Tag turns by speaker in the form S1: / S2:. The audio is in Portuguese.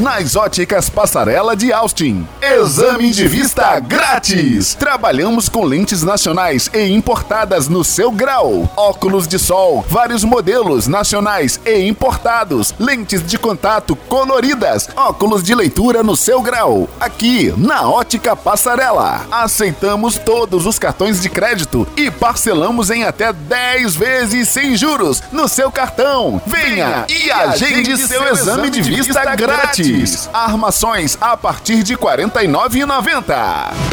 S1: nas óticas Passarela de Austin. Exame de vista grátis. Trabalhamos com lentes nacionais e importadas no seu grau. Óculos de sol, vários modelos nacionais e importados. Lentes de contato coloridas. Óculos de leitura no seu grau. Aqui na Ótica Passarela. Aceitamos todos os cartões de crédito e parcelamos em até 10 vezes sem juros no seu cartão. Venha e agende seu exame de vista grátis. Armações a partir de R$ 49,90.